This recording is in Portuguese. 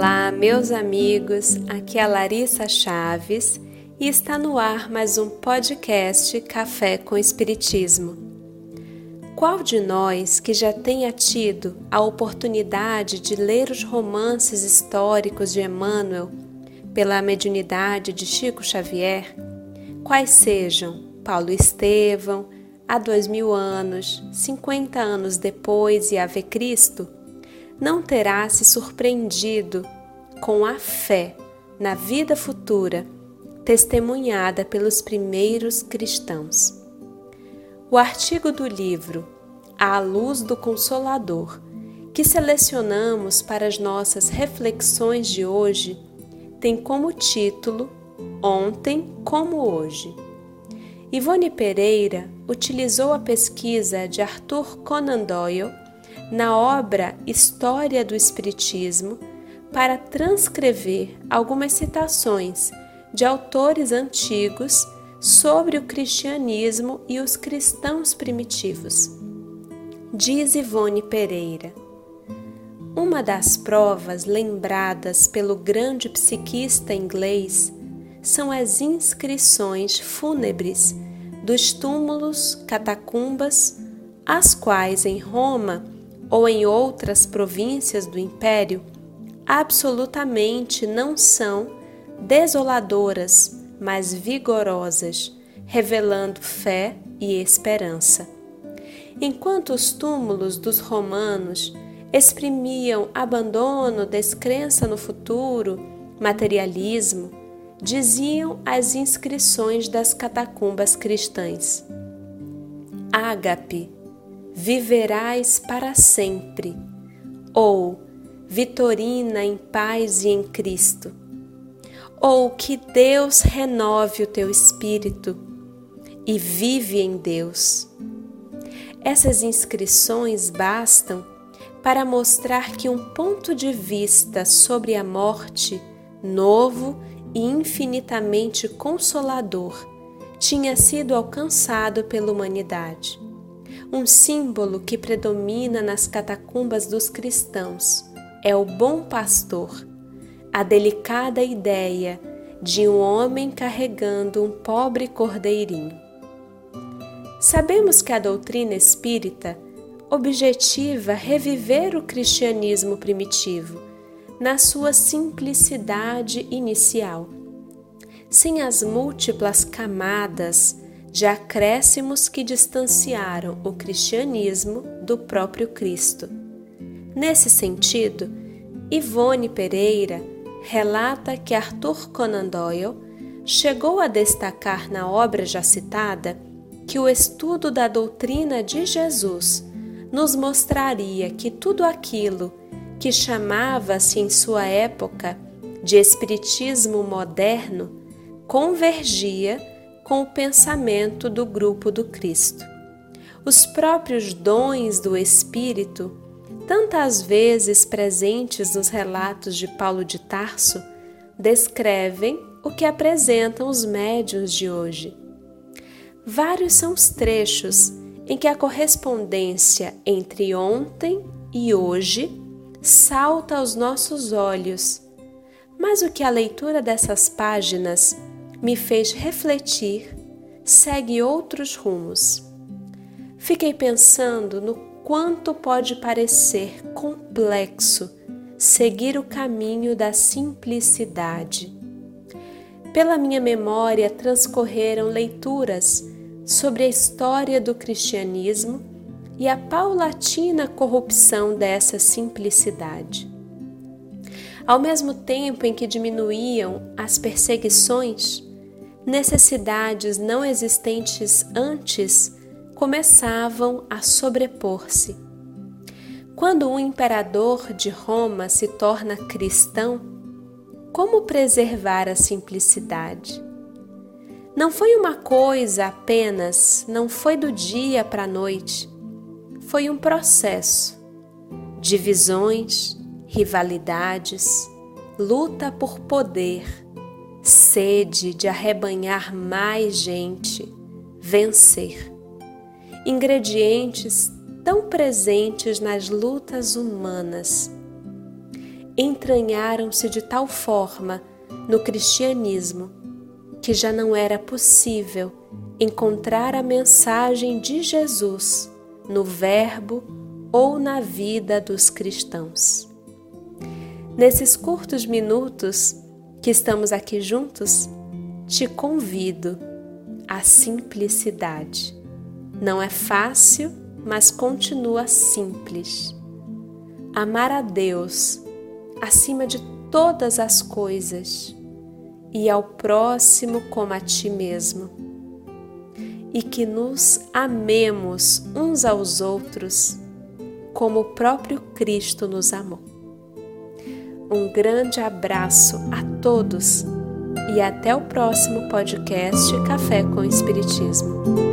Olá, meus amigos. Aqui é Larissa Chaves e está no ar mais um podcast Café com Espiritismo. Qual de nós que já tenha tido a oportunidade de ler os romances históricos de Emmanuel pela mediunidade de Chico Xavier, quais sejam Paulo Estevão, há dois mil anos, cinquenta anos depois e Ave Cristo, não terá se surpreendido com a fé na vida futura testemunhada pelos primeiros cristãos. O artigo do livro À Luz do Consolador, que selecionamos para as nossas reflexões de hoje, tem como título Ontem como Hoje. Ivone Pereira utilizou a pesquisa de Arthur Conan Doyle na obra História do Espiritismo para transcrever algumas citações de autores antigos sobre o cristianismo e os cristãos primitivos. Diz Ivone Pereira: Uma das provas lembradas pelo grande psiquista inglês são as inscrições fúnebres dos túmulos catacumbas, as quais em Roma ou em outras províncias do império absolutamente não são desoladoras, mas vigorosas, revelando fé e esperança. Enquanto os túmulos dos romanos exprimiam abandono, descrença no futuro, materialismo, diziam as inscrições das catacumbas cristãs. Ágape, viverás para sempre, ou Vitorina em paz e em Cristo, ou que Deus renove o teu espírito e vive em Deus. Essas inscrições bastam para mostrar que um ponto de vista sobre a morte novo e infinitamente consolador tinha sido alcançado pela humanidade. Um símbolo que predomina nas catacumbas dos cristãos. É o bom pastor, a delicada ideia de um homem carregando um pobre cordeirinho. Sabemos que a doutrina espírita objetiva reviver o cristianismo primitivo na sua simplicidade inicial, sem as múltiplas camadas de acréscimos que distanciaram o cristianismo do próprio Cristo. Nesse sentido, Ivone Pereira relata que Arthur Conan Doyle chegou a destacar na obra já citada que o estudo da doutrina de Jesus nos mostraria que tudo aquilo que chamava-se em sua época de Espiritismo moderno, convergia com o pensamento do grupo do Cristo. Os próprios dons do Espírito, tantas vezes presentes nos relatos de Paulo de Tarso, descrevem o que apresentam os médiuns de hoje. Vários são os trechos em que a correspondência entre ontem e hoje salta aos nossos olhos, mas o que a leitura dessas páginas me fez refletir segue outros rumos. Fiquei pensando no quanto pode parecer complexo seguir o caminho da simplicidade. Pela minha memória transcorreram leituras sobre a história do cristianismo e a paulatina corrupção dessa simplicidade. Ao mesmo tempo em que diminuíam as perseguições, necessidades não existentes antes começavam a sobrepor-se. Quando um imperador de Roma se torna cristão, como preservar a simplicidade? Não foi uma coisa apenas, não foi do dia para a noite foi um processo. Divisões, rivalidades, luta por poder, sede de arrebanhar mais gente, vencer. Ingredientes tão presentes nas lutas humanas. entranharam-se de tal forma no cristianismo que já não era possível encontrar a mensagem de Jesus no Verbo ou na vida dos cristãos. Nesses curtos minutos que estamos aqui juntos, te convido à simplicidade. Não é fácil, mas continua simples. Amar a Deus acima de todas as coisas e ao próximo como a ti mesmo. E que nos amemos uns aos outros como o próprio Cristo nos amou. Um grande abraço a todos e até o próximo podcast Café com Espiritismo.